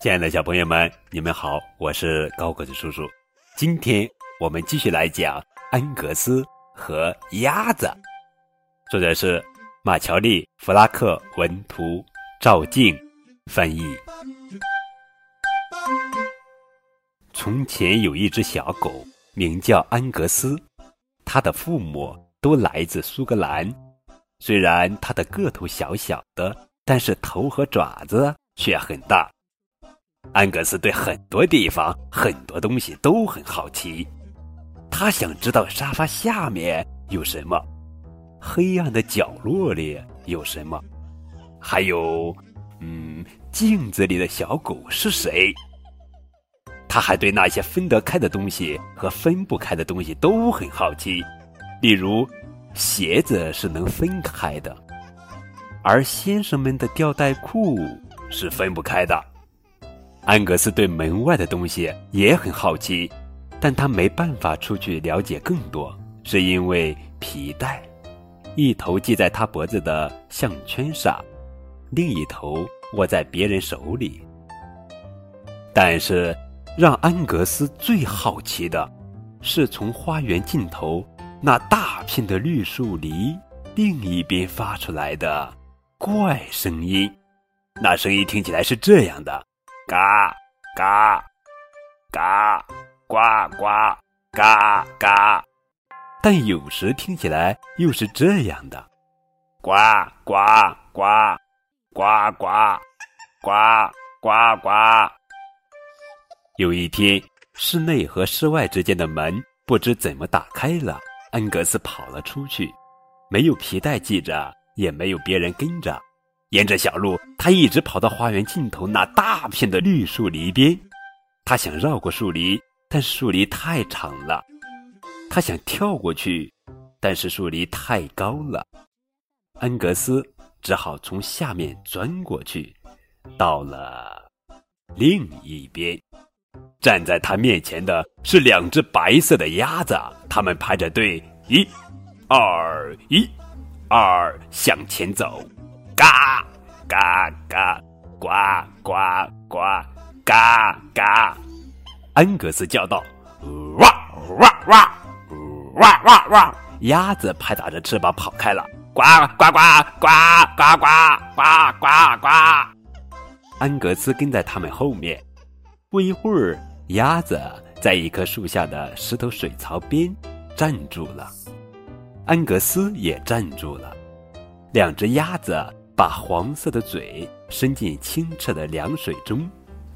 亲爱的小朋友们，你们好，我是高个子叔叔。今天我们继续来讲安格斯和鸭子。作者是马乔丽·弗拉克文图，赵静翻译。从前有一只小狗，名叫安格斯，它的父母都来自苏格兰。虽然它的个头小小的，但是头和爪子却很大。安格斯对很多地方、很多东西都很好奇，他想知道沙发下面有什么，黑暗的角落里有什么，还有，嗯，镜子里的小狗是谁。他还对那些分得开的东西和分不开的东西都很好奇，例如，鞋子是能分开的，而先生们的吊带裤是分不开的。安格斯对门外的东西也很好奇，但他没办法出去了解更多，是因为皮带，一头系在他脖子的项圈上，另一头握在别人手里。但是，让安格斯最好奇的，是从花园尽头那大片的绿树篱另一边发出来的怪声音。那声音听起来是这样的。嘎嘎嘎，呱呱嘎嘎，但有时听起来又是这样的：呱呱呱呱呱呱呱呱。有一天，室内和室外之间的门不知怎么打开了，恩格斯跑了出去，没有皮带系着，也没有别人跟着。沿着小路，他一直跑到花园尽头那大片的绿树篱边。他想绕过树篱，但树篱太长了。他想跳过去，但是树篱太高了。安格斯只好从下面钻过去，到了另一边。站在他面前的是两只白色的鸭子，它们排着队，一、二、一、二，向前走。嘎嘎嘎，呱呱呱，嘎嘎！安格斯叫道：“哇哇哇，哇哇哇！”鸭子拍打着翅膀跑开了。呱呱呱呱呱呱呱呱呱！安格斯跟在他们后面。不一会儿，鸭子在一棵树下的石头水槽边站住了，安格斯也站住了。两只鸭子。把黄色的嘴伸进清澈的凉水中，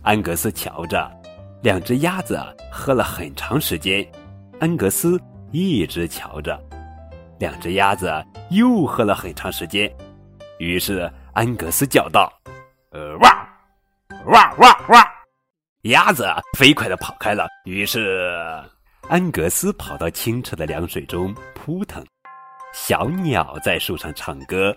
安格斯瞧着，两只鸭子喝了很长时间。安格斯一直瞧着，两只鸭子又喝了很长时间。于是安格斯叫道：“呃，哇，哇哇哇！”鸭子飞快地跑开了。于是安格斯跑到清澈的凉水中扑腾。小鸟在树上唱歌。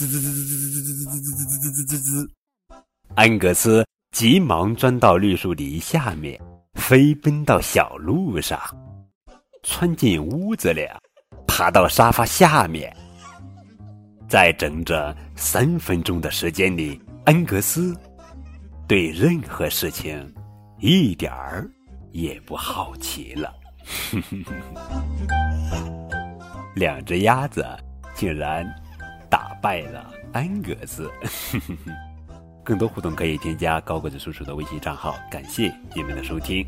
翅膀。滋滋滋滋滋滋滋滋滋滋滋滋滋！安格斯急忙钻到绿树篱下面，飞奔到小路上，窜进屋子里，爬到沙发下面。在整整三分钟的时间里，安格斯对任何事情一点儿也不好奇了。两只鸭子竟然。打败了安格斯，更多互动可以添加高个子叔叔的微信账号。感谢你们的收听。